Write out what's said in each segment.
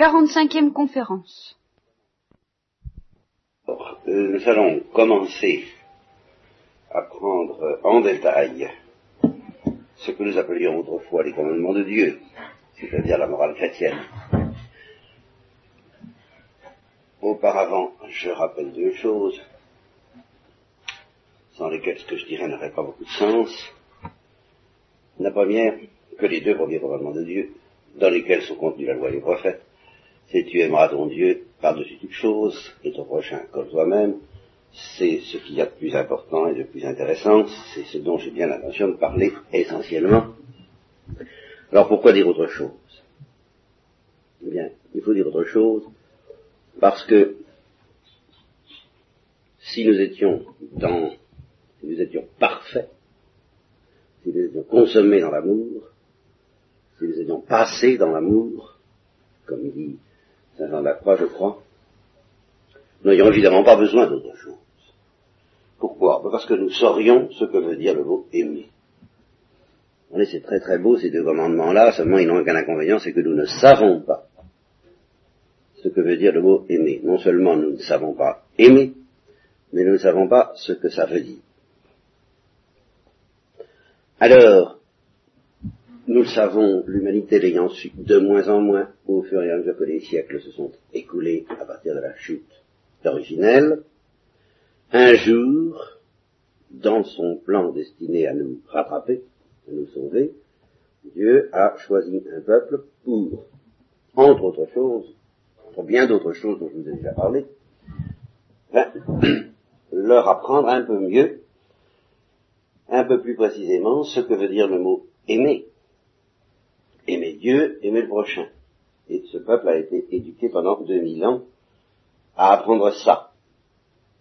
45e conférence. Euh, nous allons commencer à prendre en détail ce que nous appelions autrefois les commandements de Dieu, c'est-à-dire la morale chrétienne. Auparavant, je rappelle deux choses, sans lesquelles ce que je dirais n'aurait pas beaucoup de sens. La première, que les deux premiers commandements de Dieu, dans lesquels sont contenus la loi et les prophètes, c'est tu aimeras ton Dieu par-dessus toute chose et ton prochain comme toi-même, c'est ce qu'il y a de plus important et de plus intéressant, c'est ce dont j'ai bien l'intention de parler essentiellement. Alors pourquoi dire autre chose? Eh bien, il faut dire autre chose parce que si nous étions dans, si nous étions parfaits, si nous étions consommés dans l'amour, si nous étions passés dans l'amour, comme dit Saint la Croix, je crois, n'aurions évidemment pas besoin d'autre chose. Pourquoi? Ben Parce que nous saurions ce que veut dire le mot aimer. C'est très très beau ces deux commandements-là, seulement ils n'ont qu'un inconvénient, c'est que nous ne savons pas ce que veut dire le mot aimer. Non seulement nous ne savons pas aimer, mais nous ne savons pas ce que ça veut dire. Alors, nous le savons, l'humanité l'ayant su de moins en moins au fur et à mesure que les siècles se sont écoulés à partir de la chute originelle, un jour, dans son plan destiné à nous rattraper, à nous sauver, Dieu a choisi un peuple pour, entre autres choses, entre bien d'autres choses dont je vous ai déjà parlé, leur apprendre un peu mieux, un peu plus précisément, ce que veut dire le mot aimer. Dieu, aimer le prochain. Et ce peuple a été éduqué pendant 2000 ans à apprendre ça.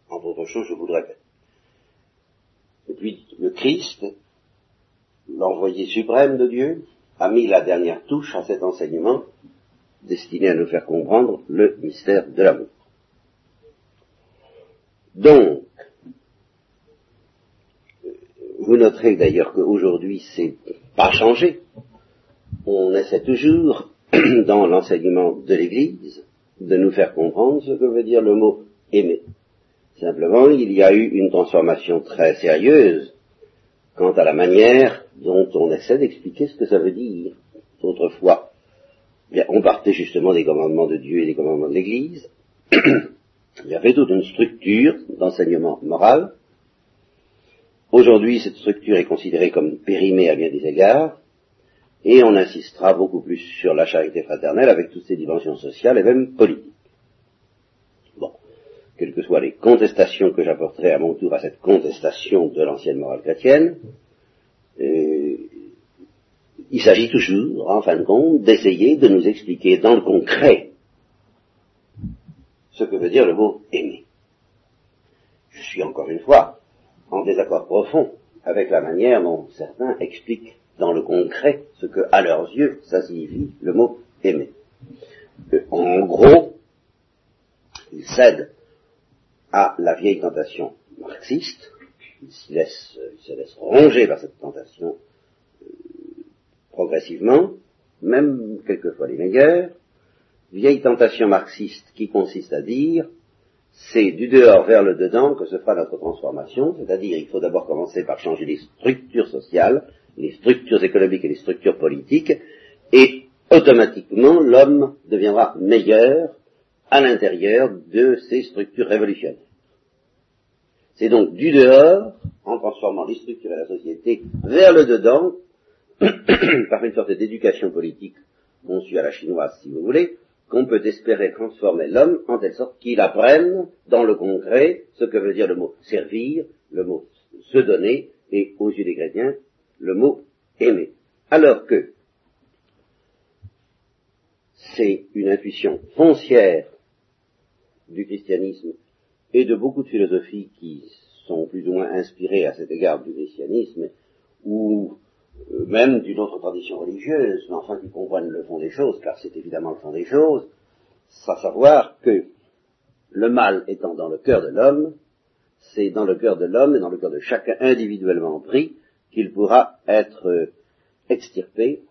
Entre autres choses, je vous le répète. Et puis le Christ, l'envoyé suprême de Dieu, a mis la dernière touche à cet enseignement destiné à nous faire comprendre le mystère de l'amour. Donc, vous noterez d'ailleurs qu'aujourd'hui c'est pas changé. On essaie toujours, dans l'enseignement de l'Église, de nous faire comprendre ce que veut dire le mot aimer. Simplement, il y a eu une transformation très sérieuse quant à la manière dont on essaie d'expliquer ce que ça veut dire. Autrefois, bien, on partait justement des commandements de Dieu et des commandements de l'Église. Il y avait toute une structure d'enseignement moral. Aujourd'hui, cette structure est considérée comme périmée à bien des égards, et on insistera beaucoup plus sur la charité fraternelle avec toutes ses dimensions sociales et même politiques. Bon, quelles que soient les contestations que j'apporterai à mon tour à cette contestation de l'ancienne morale chrétienne, euh, il s'agit toujours, en fin de compte, d'essayer de nous expliquer dans le concret ce que veut dire le mot aimer. Je suis encore une fois en désaccord profond avec la manière dont certains expliquent dans le concret ce que, à leurs yeux, ça signifie le mot aimer. en gros, ils cèdent à la vieille tentation marxiste, ils se laissent, ronger par cette tentation euh, progressivement, même quelquefois les meilleurs, vieille tentation marxiste qui consiste à dire c'est du dehors vers le dedans que se fera notre transformation, c'est-à-dire il faut d'abord commencer par changer les structures sociales, les structures économiques et les structures politiques, et automatiquement l'homme deviendra meilleur à l'intérieur de ces structures révolutionnaires. C'est donc du dehors, en transformant les structures et la société vers le dedans, par une sorte d'éducation politique conçue à la chinoise, si vous voulez, qu'on peut espérer transformer l'homme en telle sorte qu'il apprenne dans le concret ce que veut dire le mot servir, le mot se donner, et aux yeux des chrétiens, le mot aimer. Alors que c'est une intuition foncière du christianisme et de beaucoup de philosophies qui sont plus ou moins inspirées à cet égard du christianisme, ou euh, même d'une autre tradition religieuse, mais enfin qui comprennent le fond des choses, car c'est évidemment le fond des choses, à savoir que le mal étant dans le cœur de l'homme, c'est dans le cœur de l'homme et dans le cœur de chacun individuellement pris qu'il pourra être euh, extirpé,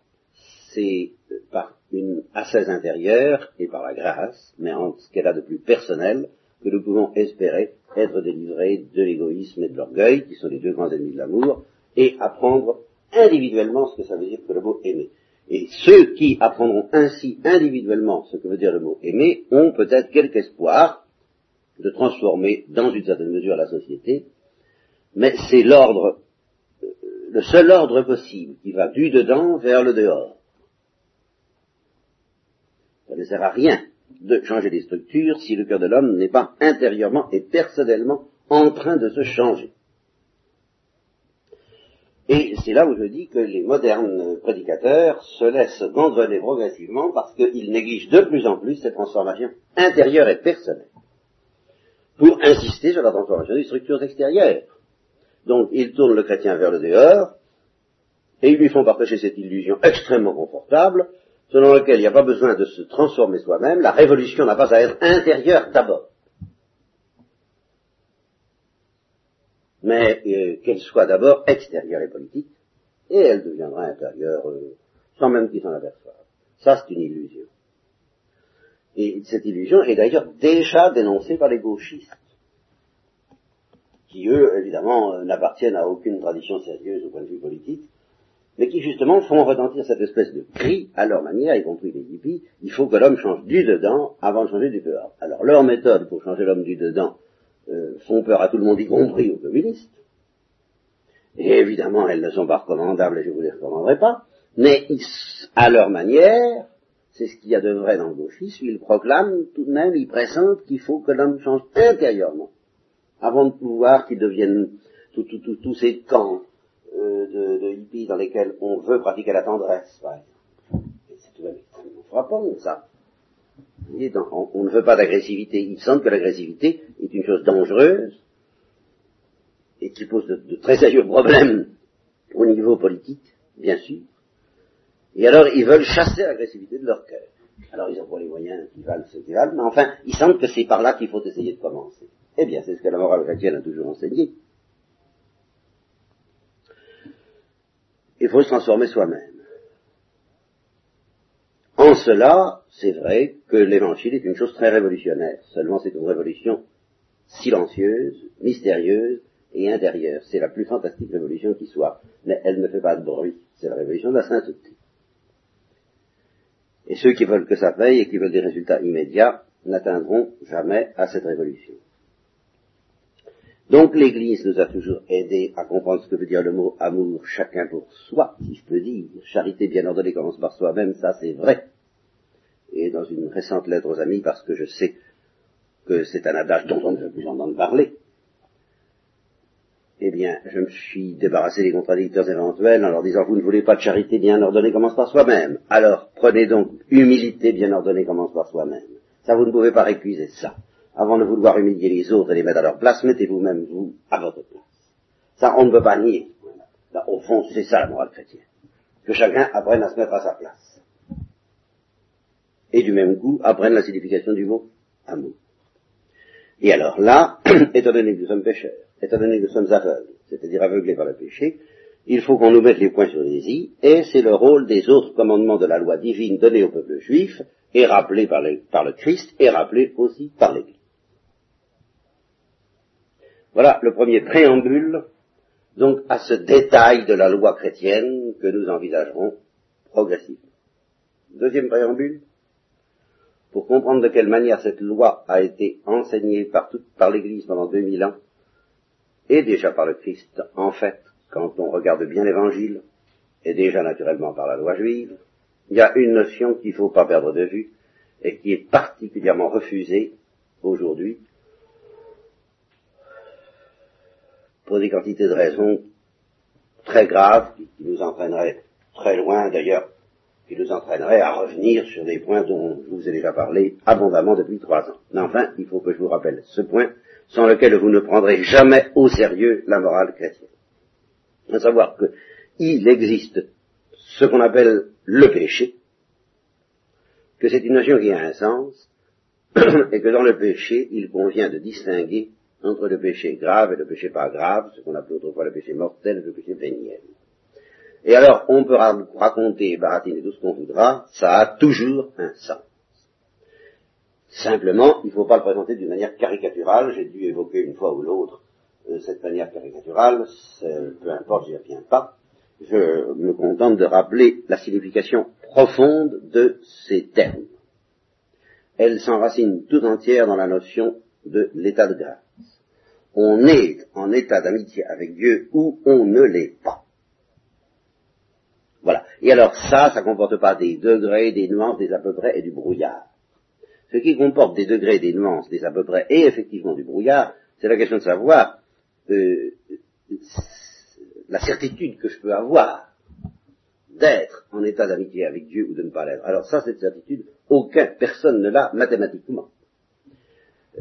c'est par une assaise intérieure et par la grâce, mais en ce qu'elle a de plus personnel, que nous pouvons espérer être délivrés de l'égoïsme et de l'orgueil, qui sont les deux grands ennemis de l'amour, et apprendre individuellement ce que ça veut dire que le mot aimer. Et ceux qui apprendront ainsi individuellement ce que veut dire le mot aimer ont peut-être quelque espoir de transformer dans une certaine mesure la société, mais c'est l'ordre, euh, le seul ordre possible qui va du dedans vers le dehors. Ça ne sert à rien de changer les structures si le cœur de l'homme n'est pas intérieurement et personnellement en train de se changer. Et c'est là où je dis que les modernes prédicateurs se laissent gangrener progressivement parce qu'ils négligent de plus en plus cette transformation intérieure et personnelle pour insister sur la transformation des structures extérieures. Donc ils tournent le chrétien vers le dehors et ils lui font partager cette illusion extrêmement confortable selon laquelle il n'y a pas besoin de se transformer soi-même, la révolution n'a pas à être intérieure d'abord. mais euh, qu'elle soit d'abord extérieure et politique, et elle deviendra intérieure euh, sans même qu'ils s'en aperçoivent. Ça, c'est une illusion. Et cette illusion est d'ailleurs déjà dénoncée par les gauchistes, qui eux, évidemment, euh, n'appartiennent à aucune tradition sérieuse au point de vue politique, mais qui justement font retentir cette espèce de cri à leur manière, y compris les hippies, il faut que l'homme change du dedans avant de changer du dehors. Alors leur méthode pour changer l'homme du dedans, euh, font peur à tout le monde, y compris aux communistes. Et évidemment, elles ne sont pas recommandables et je ne vous les recommanderai pas, mais à leur manière, c'est ce qu'il y a de vrai dans le gauchisme, ils proclament tout de même, ils pressentent qu'il faut que l'homme change intérieurement, avant de pouvoir qu'il devienne tous ces camps euh, de, de, hippies dans lesquels on veut pratiquer la tendresse, par exemple. C'est tout de même frappant, ça on, ne veut pas d'agressivité. Il semble que l'agressivité est une chose dangereuse et qui pose de, très sérieux problèmes au niveau politique, bien sûr. Et alors, ils veulent chasser l'agressivité de leur cœur. Alors, ils ont pas les moyens qui valent ce qui valent, mais enfin, il semble que c'est par là qu'il faut essayer de commencer. Eh bien, c'est ce que la morale chrétienne a toujours enseigné. Il faut se transformer soi-même. En cela, c'est vrai que l'évangile est une chose très révolutionnaire. Seulement, c'est une révolution silencieuse, mystérieuse et intérieure. C'est la plus fantastique révolution qui soit. Mais elle ne fait pas de bruit. C'est la révolution de la sainteté. Et ceux qui veulent que ça paye et qui veulent des résultats immédiats n'atteindront jamais à cette révolution. Donc l'Église nous a toujours aidés à comprendre ce que veut dire le mot amour, chacun pour soi, si je peux dire. Charité bien ordonnée commence par soi-même, ça c'est vrai. Et dans une récente lettre aux amis, parce que je sais que c'est un adage dont on ne veut plus entendre parler, eh bien, je me suis débarrassé des contradicteurs éventuels en leur disant, vous ne voulez pas de charité bien ordonnée commence par soi-même. Alors, prenez donc humilité bien ordonnée commence par soi-même. Ça, vous ne pouvez pas récuser ça avant de vouloir humilier les autres et les mettre à leur place, mettez vous-même, vous, à votre place. Ça, on ne peut pas nier. Au fond, c'est ça la morale chrétienne. Que chacun apprenne à se mettre à sa place. Et du même coup, apprenne la signification du mot amour. Et alors là, étant donné que nous sommes pécheurs, étant donné que nous sommes aveugles, c'est-à-dire aveuglés par le péché, il faut qu'on nous mette les points sur les i, et c'est le rôle des autres commandements de la loi divine donnés au peuple juif, et rappelés par par le Christ, et rappelés aussi par l'Église. Voilà le premier préambule, donc, à ce détail de la loi chrétienne que nous envisagerons progressivement. Deuxième préambule, pour comprendre de quelle manière cette loi a été enseignée par, par l'Église pendant 2000 ans, et déjà par le Christ, en fait, quand on regarde bien l'Évangile, et déjà naturellement par la loi juive, il y a une notion qu'il ne faut pas perdre de vue, et qui est particulièrement refusée aujourd'hui, pour des quantités de raisons très graves qui, nous entraîneraient très loin d'ailleurs, qui nous entraîneraient à revenir sur des points dont je vous ai déjà parlé abondamment depuis trois ans. Mais enfin, il faut que je vous rappelle ce point sans lequel vous ne prendrez jamais au sérieux la morale chrétienne. À savoir qu'il existe ce qu'on appelle le péché, que c'est une notion qui a un sens, et que dans le péché, il convient de distinguer entre le péché grave et le péché pas grave, ce qu'on appelait autrefois le péché mortel et le péché véniel. Et alors, on peut raconter, baratiner tout ce qu'on voudra, ça a toujours un sens. Simplement, il ne faut pas le présenter d'une manière caricaturale. J'ai dû évoquer une fois ou l'autre euh, cette manière caricaturale, peu importe, j'y reviens pas. Je me contente de rappeler la signification profonde de ces termes. Elle s'enracine tout entière dans la notion de l'état de grâce. On est en état d'amitié avec Dieu ou on ne l'est pas. Voilà. Et alors ça, ça comporte pas des degrés, des nuances, des à peu près et du brouillard. Ce qui comporte des degrés, des nuances, des à peu près et effectivement du brouillard, c'est la question de savoir euh, la certitude que je peux avoir d'être en état d'amitié avec Dieu ou de ne pas l'être. Alors ça, cette certitude, aucun, personne ne l'a mathématiquement.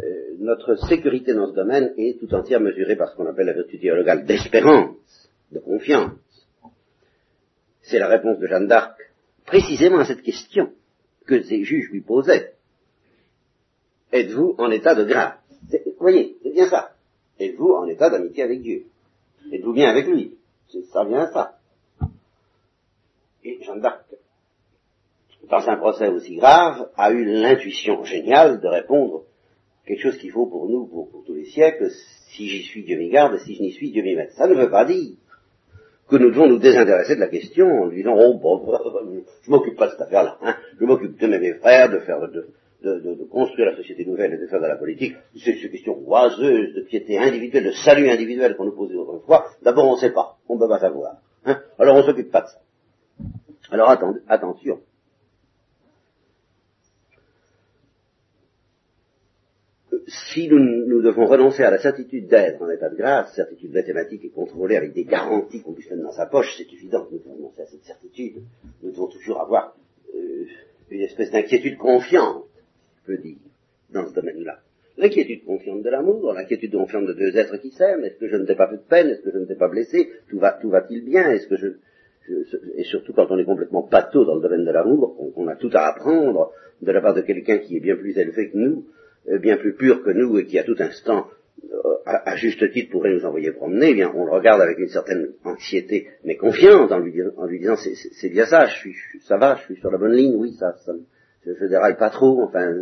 Euh, notre sécurité dans ce domaine est tout entière mesurée par ce qu'on appelle la vertu théologale d'espérance, de confiance. C'est la réponse de Jeanne d'Arc précisément à cette question que ces juges lui posaient. Êtes-vous en état de grâce? Vous voyez, c'est bien ça. Êtes-vous en état d'amitié avec Dieu? Êtes-vous bien avec lui? Ça vient ça. Et Jeanne d'Arc, dans un procès aussi grave, a eu l'intuition géniale de répondre quelque chose qu'il faut pour nous, pour, tous les siècles, si j'y suis, Dieu m'y garde, si je n'y suis, Dieu m'y mette. Ça ne veut pas dire que nous devons nous désintéresser de la question en lui disant, oh, bon, je m'occupe pas de cette affaire-là, hein. je m'occupe de mes frères, de faire, de, de, construire la société nouvelle et de faire de la politique, c'est une question oiseuse de piété individuelle, de salut individuel qu'on nous posait autrefois, d'abord on ne sait pas, on ne peut pas savoir. Hein. Alors on ne s'occupe pas de ça. Alors attention. Si nous, nous, devons renoncer à la certitude d'être en état de grâce, certitude mathématique et contrôlée avec des garanties qu'on puisse mettre dans sa poche, c'est évident que nous devons renoncer à cette certitude. Nous devons toujours avoir euh, une espèce d'inquiétude confiante peut dire, dans ce domaine-là. L'inquiétude confiante de l'amour, l'inquiétude confiante de deux êtres qui s'aiment, est-ce que je ne t'ai pas fait de peine, est-ce que je ne t'ai pas blessé, tout va, tout va-t-il bien, est-ce que je, et surtout quand on est complètement pâteau dans le domaine de l'amour, on, a tout à apprendre de la part de quelqu'un qui est bien plus élevé que nous, bien plus pur que nous et qui à tout instant, euh, à, juste titre, pourrait nous envoyer promener, eh bien on le regarde avec une certaine anxiété, mais confiante en lui, disant c'est bien ça, je suis, ça va, je suis sur la bonne ligne, oui, ça, ça, je, ne déraille pas trop, enfin,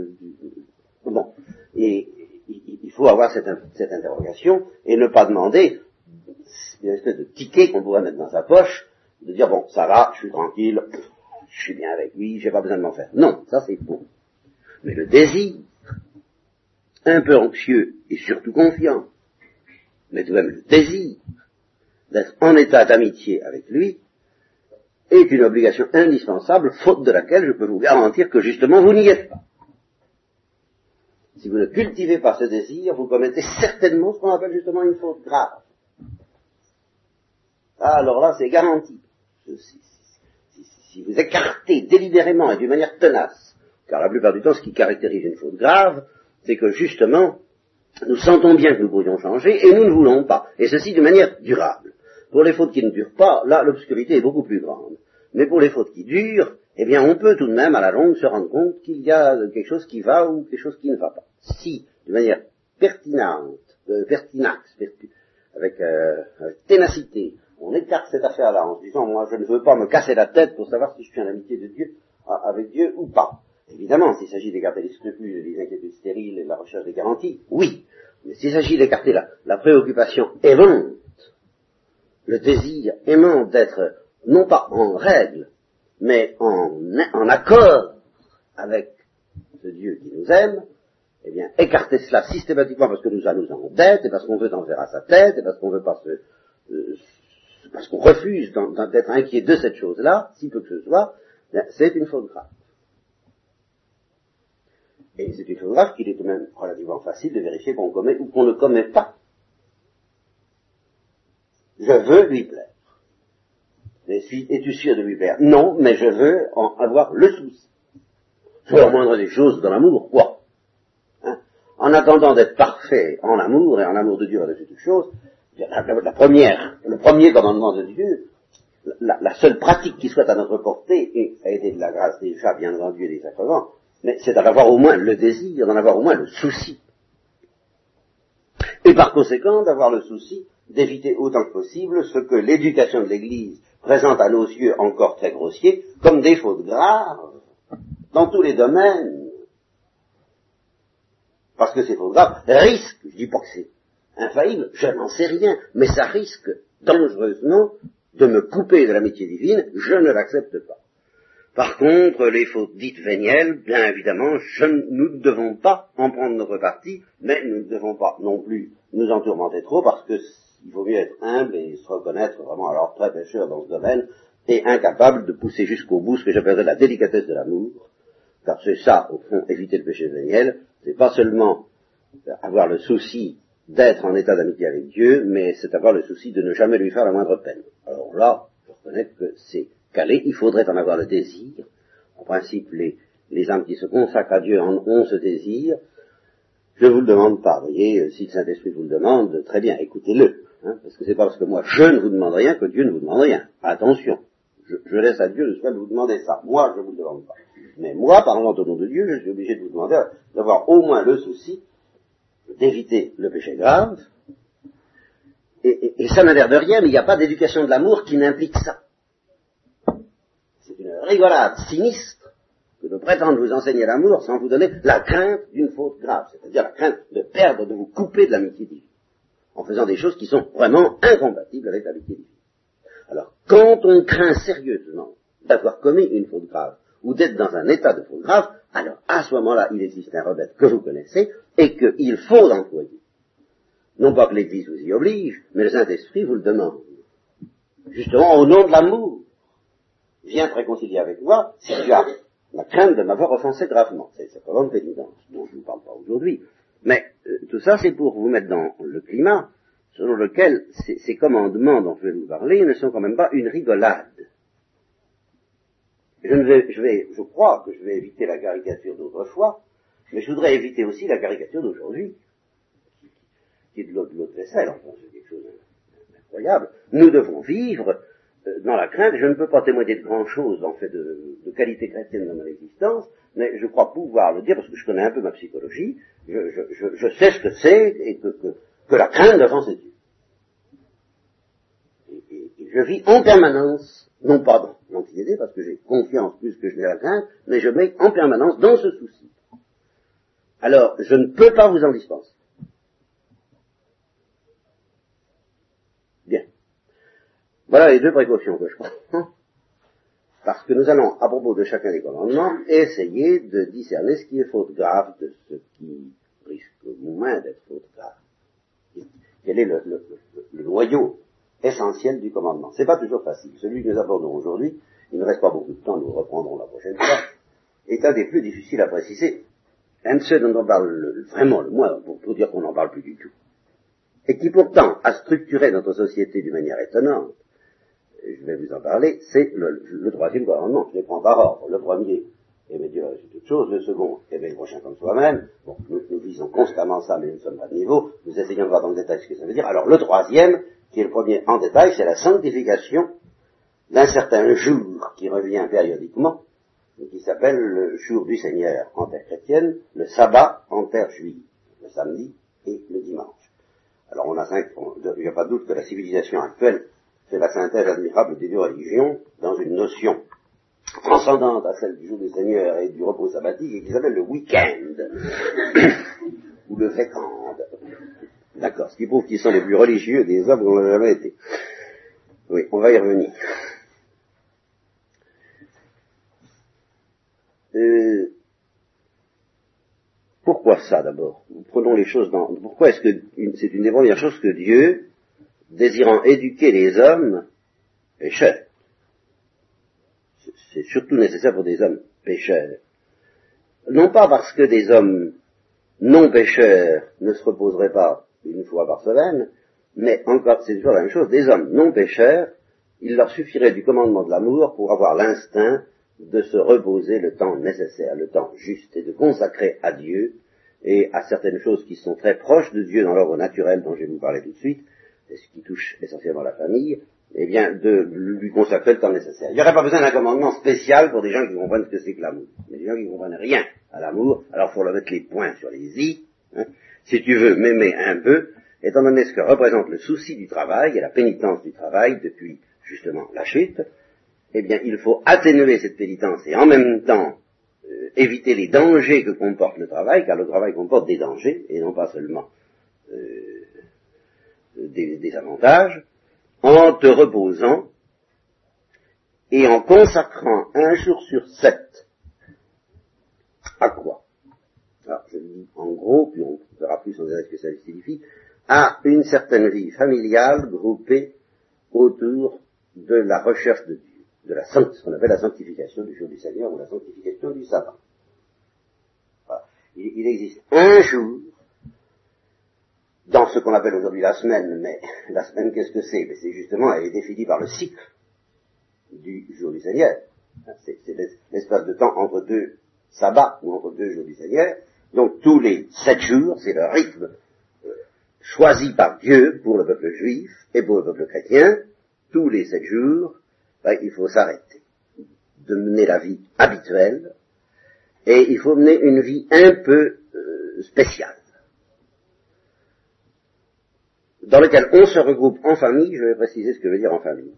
bon. Et il faut avoir cette, interrogation et ne pas demander une espèce de ticket qu'on pourrait mettre dans sa poche, de dire bon, ça va, je suis tranquille, je suis bien avec lui, j'ai pas besoin de m'en faire. Non, ça c'est bon. Mais le désir, un peu anxieux et surtout confiant, mais tout de même le désir d'être en état d'amitié avec lui, est une obligation indispensable, faute de laquelle je peux vous garantir que justement vous n'y êtes pas. Si vous ne cultivez pas ce désir, vous commettez certainement ce qu'on appelle justement une faute grave. Ah, alors là, c'est garanti. Si, si, vous écartez délibérément et d'une manière tenace, car la plupart du temps, ce qui caractérise une faute grave, c'est que justement, nous sentons bien que nous pourrions changer et nous ne voulons pas. Et ceci de manière durable. Pour les fautes qui ne durent pas, là, l'obscurité est beaucoup plus grande. Mais pour les fautes qui durent, eh bien, on peut tout de même, à la longue, se rendre compte qu'il y a quelque chose qui va ou quelque chose qui ne va pas. Si, de manière pertinente, euh, pertinax, avec, euh, ténacité, on écarte cette affaire-là en se disant, moi, je ne veux pas me casser la tête pour savoir si je suis en amitié de Dieu, avec Dieu ou pas. Évidemment, s'il s'agit d'écarter les scrupules, les inquiétudes stériles et la recherche des garanties, oui. Mais s'il s'agit d'écarter la, préoccupation aimante le désir aimant d'être non pas en règle, mais en, accord avec ce Dieu qui nous aime, eh bien, écarter cela systématiquement parce que nous allons en dette, et parce qu'on veut en faire à sa tête, et parce qu'on veut pas se, euh, parce qu'on refuse d'être inquiet de cette chose-là, si peu que ce soit, c'est une faute grave. Et c'est une grave qu'il est tout de même relativement facile de vérifier qu'on commet ou qu'on ne commet pas. Je veux lui plaire. Es-tu sûr de lui plaire? Non, mais je veux en avoir le souci. C'est la moindre des choses dans l'amour, quoi? Hein? En attendant d'être parfait en amour et en amour de Dieu et de toutes choses, la, première, le premier commandement de Dieu, la, seule pratique qui soit à notre portée, et a été de la grâce déjà bien entendu et des sacrements, mais c'est d'en avoir au moins le désir, d'en avoir au moins le souci. Et par conséquent, d'avoir le souci d'éviter autant que possible ce que l'éducation de l'Église présentent à nos yeux encore très grossiers comme des fautes graves dans tous les domaines. Parce que ces fautes graves risquent, je dis pas que c'est infaillible, je n'en sais rien, mais ça risque dangereusement de me couper de l'amitié divine, je ne l'accepte pas. Par contre, les fautes dites vénielles, bien évidemment, nous ne devons pas en prendre notre parti, mais nous ne devons pas non plus nous en tourmenter trop, parce que il vaut mieux être humble et se reconnaître vraiment alors très pécheur dans ce domaine, et incapable de pousser jusqu'au bout ce que j'appellerais la délicatesse de l'amour, car c'est ça, au fond, éviter le péché véniel, c'est pas seulement avoir le souci d'être en état d'amitié avec Dieu, mais c'est avoir le souci de ne jamais lui faire la moindre peine. Alors là, je reconnais que c'est il faudrait en avoir le désir. En principe, les, les âmes qui se consacrent à Dieu en ont ce désir. Je vous le demande pas, voyez, si le Saint-Esprit vous le demande, très bien, écoutez-le. Hein, parce que c'est pas parce que moi je ne vous demande rien que Dieu ne vous demande rien. Attention, je, je laisse à Dieu le soin de vous demander ça. Moi, je ne vous le demande pas. Mais moi, parlant au nom de Dieu, je suis obligé de vous demander d'avoir au moins le souci d'éviter le péché grave. Et, ça n'a l'air de rien, mais il n'y a pas d'éducation de l'amour qui n'implique ça. Rigolade sinistre que de prétendre vous enseigner l'amour sans vous donner la crainte d'une faute grave, c'est-à-dire la crainte de perdre, de vous couper de l'amitié divine, en faisant des choses qui sont vraiment incompatibles avec l'amitié divine. Alors, quand on craint sérieusement d'avoir commis une faute grave, ou d'être dans un état de faute grave, alors à ce moment-là, il existe un rebelle que vous connaissez et qu'il faut l'employer. Non pas que l'Église vous y oblige, mais le Saint-Esprit vous le demande. Justement, au nom de l'amour, viens te réconcilier avec moi si tu as la crainte de m'avoir offensé gravement. C'est simplement une pénitence dont je ne vous parle pas aujourd'hui. Mais euh, tout ça, c'est pour vous mettre dans le climat selon lequel ces commandements dont je vais vous parler ne sont quand même pas une rigolade. Je, vais, je, vais, je crois que je vais éviter la caricature d'autrefois, mais je voudrais éviter aussi la caricature d'aujourd'hui, qui est de l'autre vaisselle, enfin c'est quelque chose d'incroyable. Nous devons vivre dans la crainte, je ne peux pas témoigner de grand chose en fait de, qualité chrétienne dans mon existence, mais je crois pouvoir le dire parce que je connais un peu ma psychologie, je, sais ce que c'est et que, que, la crainte devant c'est Dieu. et je vis en permanence non pas dans l'anxiété, parce que j'ai confiance plus que je n'ai la crainte, mais je mets en permanence dans ce souci. Alors, je ne peux pas vous en dispenser. Bien. Voilà les deux précautions que je prends. Parce que nous allons, à propos de chacun des commandements, essayer de discerner ce qui est faute grave de ce qui risque moins d'être faute grave. Quel est le, le noyau essentiel du commandement? C'est pas toujours facile. Celui que nous abordons aujourd'hui, il ne reste pas beaucoup de temps, nous reprendrons la prochaine fois, est un des plus difficiles à préciser. Un de ceux dont on parle vraiment le moins, pour, dire qu'on n'en parle plus du tout. Et qui pourtant a structuré notre société d'une manière étonnante, je vais vous en parler, c'est le, troisième commandement. Je les prends par ordre. Le premier, aimer Dieu c'est toute chose. Le second, aimer le prochain comme soi-même. Bon, nous, nous, visons constamment ça, mais nous ne sommes pas de niveau. Nous essayons de voir dans le détail ce que ça veut dire. Alors, le troisième, qui est le premier en détail, c'est la sanctification d'un certain jour qui revient périodiquement, qui s'appelle le jour du Seigneur en terre chrétienne, le sabbat en terre juive, le samedi et le dimanche. Alors on a cinq, il n'y a pas de doute que la civilisation actuelle fait la synthèse admirable des deux religions dans une notion transcendante à celle du jour du Seigneur et du repos sabbatique et qui s'appelle le week-end, ou le week-end. D'accord, ce qui prouve qu'ils sont les plus religieux des hommes qu'on n'a jamais été. Oui, on va y revenir. Euh, pourquoi ça d'abord? Prenons les choses dans. Pourquoi est-ce que c'est une des premières choses que Dieu, désirant éduquer les hommes, pécheurs C'est surtout nécessaire pour des hommes pécheurs. Non pas parce que des hommes non pécheurs ne se reposeraient pas une fois par semaine, mais encore, c'est toujours la même chose, des hommes non pécheurs, il leur suffirait du commandement de l'amour pour avoir l'instinct de se reposer le temps nécessaire, le temps juste, et de consacrer à Dieu et à certaines choses qui sont très proches de Dieu dans l'ordre naturel dont je vais vous parler tout de suite, et ce qui touche essentiellement la famille, eh bien, de lui consacrer le temps nécessaire. Il n'y aurait pas besoin d'un commandement spécial pour des gens qui comprennent ce que c'est que l'amour. Mais des gens qui ne comprennent rien à l'amour, alors il faut leur mettre les points sur les i, hein, si tu veux m'aimer un peu, étant donné ce que représente le souci du travail et la pénitence du travail depuis justement la chute, eh bien il faut atténuer cette pénitence et en même temps euh, éviter les dangers que comporte le travail, car le travail comporte des dangers, et non pas seulement euh, des, des avantages, en te reposant et en consacrant un jour sur sept. À quoi? Alors, je dis en gros, puis on verra plus en détail ce que ça signifie, à une certaine vie familiale groupée autour de la recherche de Dieu, de la ce qu'on appelle la sanctification du jour du Seigneur ou la sanctification du sabbat. Il, il, existe un jour dans ce qu'on appelle aujourd'hui la semaine, mais la semaine qu'est-ce que c'est? C'est justement, elle est définie par le cycle du jour du Seigneur. C'est l'espace de temps entre deux sabbats ou entre deux jours du Seigneur. Donc tous les sept jours, c'est le rythme euh, choisi par Dieu pour le peuple juif et pour le peuple chrétien. Tous les sept jours, ben, il faut s'arrêter de mener la vie habituelle et il faut mener une vie un peu euh, spéciale dans laquelle on se regroupe en famille, je vais préciser ce que veut dire en famille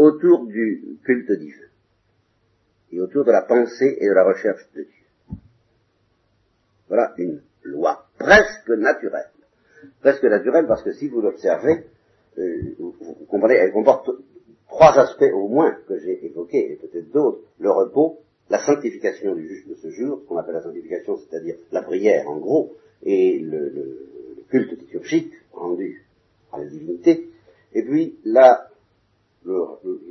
autour du culte divin et autour de la pensée et de la recherche de Dieu. Voilà une loi presque naturelle. Presque naturelle parce que si vous l'observez, euh, vous, comprenez, elle comporte trois aspects au moins que j'ai évoqués et peut-être d'autres. Le repos, la sanctification du juste de ce jour, ce qu'on appelle la sanctification, c'est-à-dire la prière en gros, et le, le culte liturgique rendu à la divinité, et puis la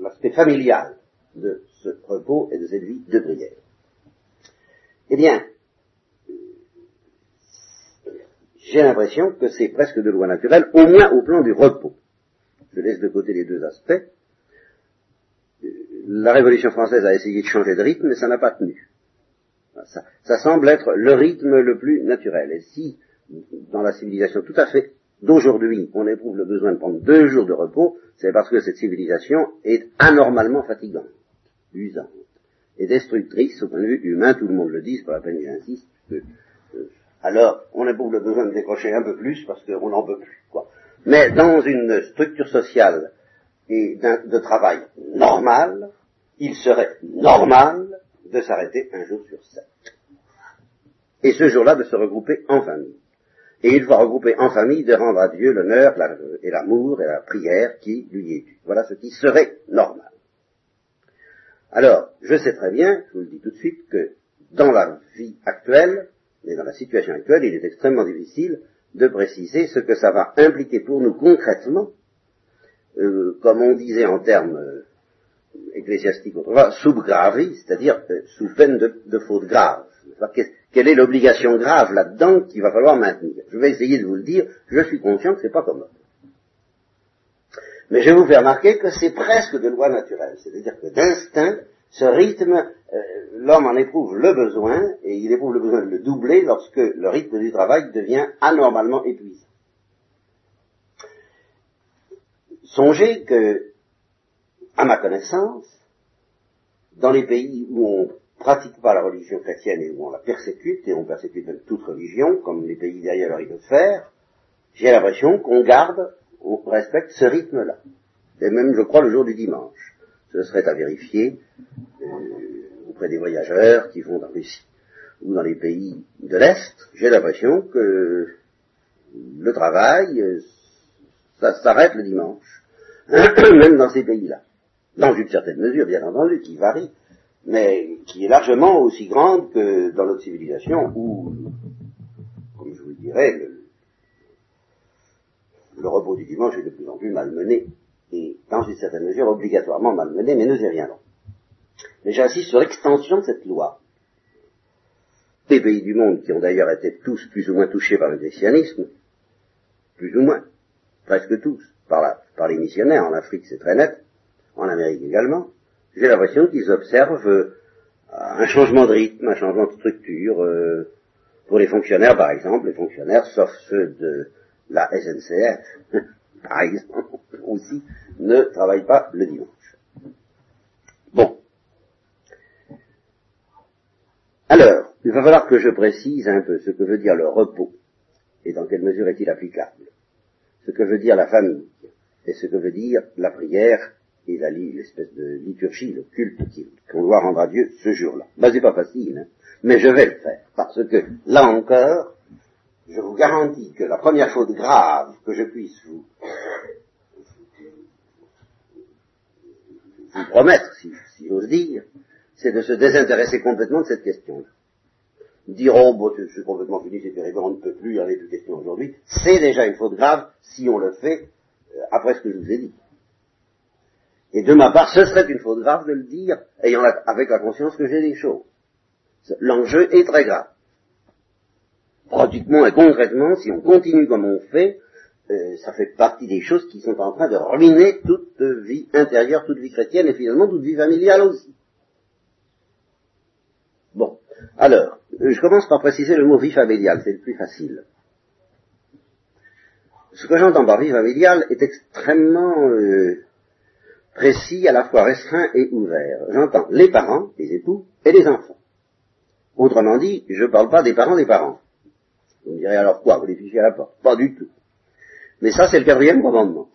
l'aspect familial de ce repos et de cette vie de prière. Eh bien, j'ai l'impression que c'est presque de loi naturelle, au moins au plan du repos. Je laisse de côté les deux aspects. La Révolution française a essayé de changer de rythme, mais ça n'a pas tenu. Ça, ça, semble être le rythme le plus naturel. Et si, dans la civilisation tout à fait d'aujourd'hui, on éprouve le besoin de prendre deux jours de repos, c'est parce que cette civilisation est anormalement fatigante, usante, et destructrice au point de vue humain, tout le monde le dit, c'est pas la peine que j'insiste. Euh, alors, on éprouve le besoin de décrocher un peu plus parce qu'on n'en peut plus. Quoi. Mais dans une structure sociale et de travail normale, il serait normal de s'arrêter un jour sur sept. Et ce jour-là, de se regrouper en famille et il va regrouper en famille de rendre à Dieu l'honneur et l'amour et la prière qui lui est due. Voilà ce qui serait normal. Alors, je sais très bien, je vous le dis tout de suite, que dans la vie actuelle, et dans la situation actuelle, il est extrêmement difficile de préciser ce que ça va impliquer pour nous concrètement, euh, comme on disait en termes ecclésiastiques autrefois, sub gravi, c'est-à-dire euh, sous peine de, faute grave. Quelle est l'obligation grave là-dedans qu'il va falloir maintenir? Je vais essayer de vous le dire, je suis conscient que c'est pas commode. Mais je vais vous faire remarquer que c'est presque de loi naturelle, c'est-à-dire que d'instinct, ce rythme, euh, l'homme en éprouve le besoin, et il éprouve le besoin de le doubler lorsque le rythme du travail devient anormalement épuisant. Songez que, à ma connaissance, dans les pays où on pratique pas la religion chrétienne et où on la persécute, et on persécute même toute religion, comme les pays derrière leur de faire, j'ai l'impression qu'on garde, on respecte ce rythme-là. Et même, je crois, le jour du dimanche. Ce serait à vérifier euh, auprès des voyageurs qui vont en Russie ou dans les pays de l'Est. J'ai l'impression que le travail, euh, ça s'arrête le dimanche, même dans ces pays-là. Dans une certaine mesure, bien entendu, qui varie mais qui est largement aussi grande que dans notre civilisation où, comme je vous le dirais, le, repos du dimanche est de plus en plus malmené, et dans une certaine mesure obligatoirement malmené, mais nous y reviendrons. Mais j'insiste sur l'extension de cette loi. Les pays du monde qui ont d'ailleurs été tous plus ou moins touchés par le christianisme, plus ou moins, presque tous, par, par les missionnaires, en Afrique c'est très net, en Amérique également, j'ai l'impression qu'ils observent euh, un changement de rythme, un changement de structure. Euh, pour les fonctionnaires, par exemple, les fonctionnaires, sauf ceux de la SNCF, par exemple, aussi, ne travaillent pas le dimanche. Bon. Alors, il va falloir que je précise un peu ce que veut dire le repos et dans quelle mesure est-il applicable, ce que veut dire la famille et ce que veut dire la prière et l'espèce de liturgie, le culte qu'on doit rendre à Dieu ce jour-là. Ben, c'est pas facile, hein, mais je vais le faire, parce que, là encore, je vous garantis que la première faute grave que je puisse vous, promettre, si, j'ose dire, c'est de se désintéresser complètement de cette question-là. Dire, oh, bon, je suis complètement fini, c'est terrible, on ne peut plus, avait plus de question aujourd'hui, c'est déjà une faute grave si on le fait euh, après ce que je vous ai dit. Et de ma part, ce serait une faute grave de le dire, ayant avec la conscience que j'ai des choses. L'enjeu est très grave. Pratiquement et concrètement, si on continue comme on fait, euh, ça fait partie des choses qui sont en train de ruiner toute vie intérieure, toute vie chrétienne et finalement toute vie familiale aussi. Bon, alors, je commence par préciser le mot vie familiale, c'est le plus facile. Ce que j'entends par vie familiale est extrêmement euh, précis, à la fois restreint et ouvert. J'entends les parents, les époux, et les enfants. Autrement dit, je ne parle pas des parents des parents. Vous me direz alors quoi Vous les fichez à la porte? Pas du tout. Mais ça, c'est le quatrième commandement.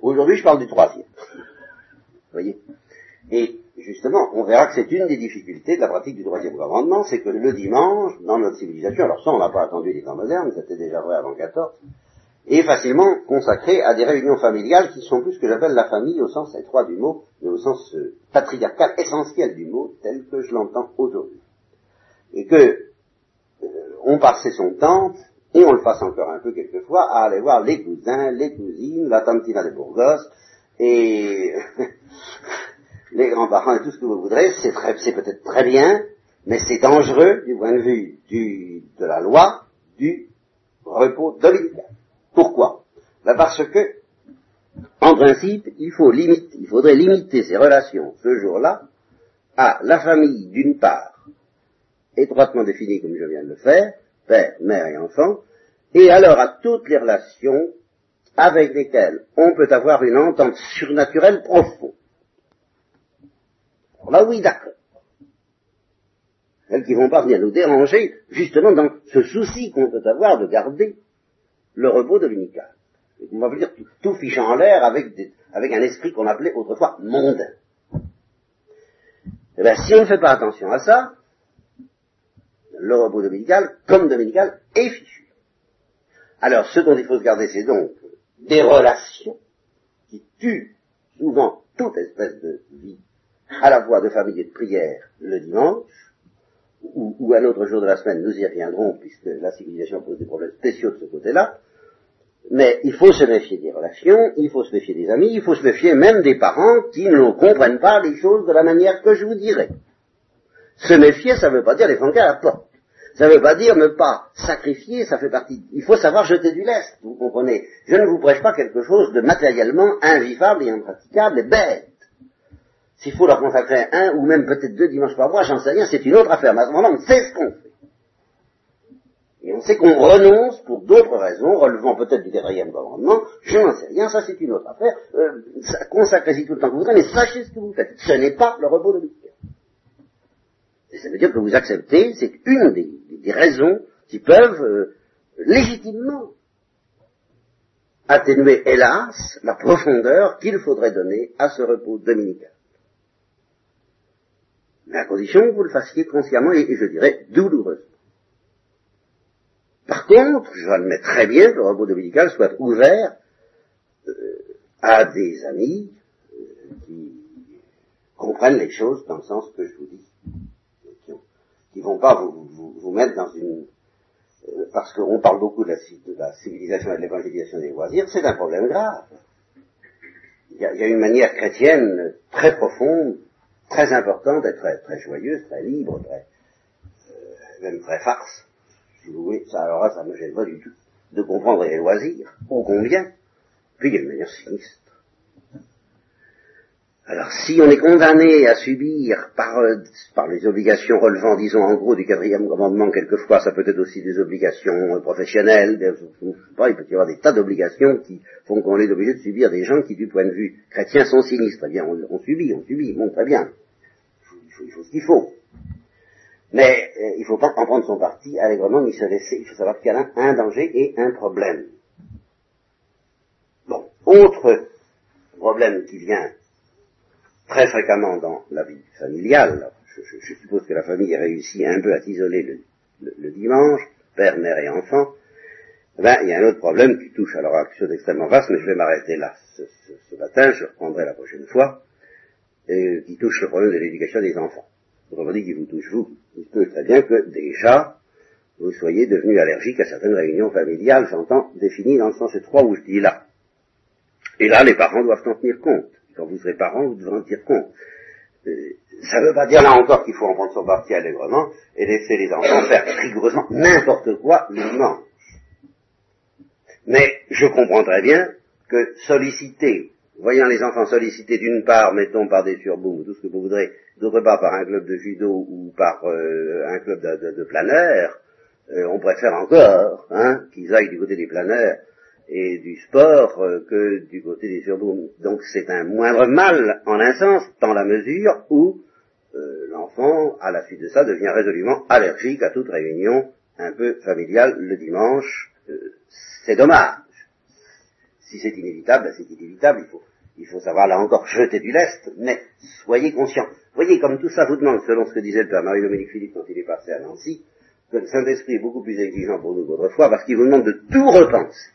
Aujourd'hui, je parle du troisième. Vous voyez? Et justement, on verra que c'est une des difficultés de la pratique du troisième commandement, c'est que le dimanche, dans notre civilisation, alors ça, on n'a pas attendu les temps modernes, c'était déjà vrai avant 14, est facilement consacré à des réunions familiales qui sont plus ce que j'appelle la famille au sens étroit du mot, mais au sens euh, patriarcal essentiel du mot, tel que je l'entends aujourd'hui. Et que euh, on passait son temps, et on le fasse encore un peu quelquefois, à aller voir les cousins, les cousines, la tantina de Bourgos, et les grands-parents et tout ce que vous voudrez, c'est, c'est peut-être très bien, mais c'est dangereux du point de vue du, de la loi du repos dominical. Pourquoi ben Parce que, en principe, il, faut limiter, il faudrait limiter ces relations ce jour-là à la famille d'une part, étroitement définie comme je viens de le faire, père, mère et enfant, et alors à toutes les relations avec lesquelles on peut avoir une entente surnaturelle profonde. Alors là, oui, d'accord. Celles qui vont pas venir nous déranger, justement dans ce souci qu'on peut avoir de garder le repos dominical. On va dire tout, tout fichant en l'air avec, avec un esprit qu'on appelait autrefois mondain. Eh bien, si on ne fait pas attention à ça, le repos dominical, comme dominical, est fichu. Alors, ce dont il faut se garder, c'est donc des relations qui tuent souvent toute espèce de vie, à la fois de famille et de prière le dimanche, ou, ou un autre jour de la semaine, nous y reviendrons, puisque la civilisation pose des problèmes spéciaux de ce côté-là, mais il faut se méfier des relations, il faut se méfier des amis, il faut se méfier même des parents qui ne comprennent pas les choses de la manière que je vous dirai. Se méfier, ça ne veut pas dire les flanquer à la porte. Ça ne veut pas dire ne pas sacrifier, ça fait partie. Il faut savoir jeter du lest, vous comprenez. Je ne vous prêche pas quelque chose de matériellement invivable et impraticable et bête. S'il faut leur consacrer un ou même peut-être deux dimanches par mois, j'en sais rien, c'est une autre affaire. Mais à ce moment-là, on sait ce qu'on fait. Et on sait qu'on renonce pour d'autres raisons, relevant peut-être du quatrième commandement, je n'en sais rien, ça c'est une autre affaire, euh, consacrez-y tout le temps que vous voudrez, mais sachez ce que vous faites. Ce n'est pas le repos de l'Écriture. Et ça veut dire que vous acceptez, c'est une des, raisons qui peuvent euh, légitimement atténuer, hélas, la profondeur qu'il faudrait donner à ce repos dominical. Mais à condition que vous le fassiez consciemment et je dirais douloureusement. Contre, j'admets très bien que le repos dominical soit ouvert euh, à des amis euh, qui comprennent les choses dans le sens que je vous dis, qui, ne vont pas vous, mettre dans une... Euh, parce qu'on parle beaucoup de la, civilisation et de l'évangélisation des loisirs, c'est un problème grave. Il y, a, une manière chrétienne très profonde, très importante, très, très joyeuse, très libre, très, même très farce, ça, alors là, ça ne me gêne pas du tout de comprendre les loisirs, ô combien, puis d'une manière sinistre. Alors, si on est condamné à subir par, euh, par les obligations relevant, disons, en gros, du quatrième commandement, quelquefois, ça peut être aussi des obligations euh, professionnelles, sais pas, il peut y avoir des tas d'obligations qui font qu'on est obligé de subir des gens qui, du point de vue chrétien, sont sinistres. Eh bien, on, subit, on subit, bon, très bien. Il faut, il faut ce qu'il faut. Mais euh, il ne faut pas en prendre son parti allègrement ni se laisser. Il faut savoir qu'il y a un danger et un problème. Autre problème qui vient très fréquemment dans la vie familiale, je, suppose que la famille réussit un peu à s'isoler le, dimanche, père, mère et enfant, eh ben, il y a un autre problème qui touche alors à quelque chose d'extrêmement vaste, mais je vais m'arrêter là ce, matin, je reprendrai la prochaine fois, qui touche le problème de l'éducation des enfants. Autrement dit, qui vous touche vous. Il peut très bien que déjà, vous soyez devenu allergique à certaines réunions familiales, j'entends, définies dans le sens étroit où je dis là. Et là, les parents doivent en tenir compte. Quand vous serez parents, vous devrez en tenir compte. Euh, ça ne veut pas dire là encore qu'il faut en prendre son parti allègrement et laisser les enfants faire rigoureusement n'importe quoi le dimanche. Mais je comprends très bien que solliciter, voyant les enfants sollicités d'une part, mettons par des surbooms, tout ce que vous voudrez, d'autre part par un club de judo ou par euh, un club de, de, planeurs, euh, on préfère encore hein, qu'ils aillent du côté des planeurs et du sport euh, que du côté des surbooms. Donc c'est un moindre mal en un sens, dans la mesure où l'enfant, à la suite de ça, devient résolument allergique à toute réunion un peu familiale le dimanche. c'est dommage. Si c'est inévitable, ben, c'est inévitable, il faut, il faut savoir là encore jeter du lest, mais soyez conscients. Voyez comme tout ça vous demande, selon ce que disait le père Marie-Dominique Philippe quand il est passé à Nancy, que le Saint-Esprit est beaucoup plus exigeant pour nous qu'autrefois, parce qu'il vous demande de tout repenser.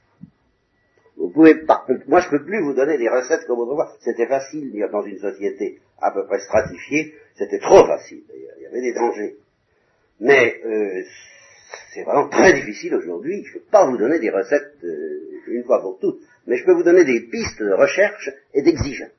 Vous pouvez, par contre, moi je peux plus vous donner des recettes comme autrefois. C'était facile, dans une société à peu près stratifiée, c'était trop facile d'ailleurs, il y avait des dangers. Mais euh, c'est vraiment très difficile aujourd'hui, je ne peux pas vous donner des recettes euh, une fois pour toutes, mais je peux vous donner des pistes de recherche et d'exigence.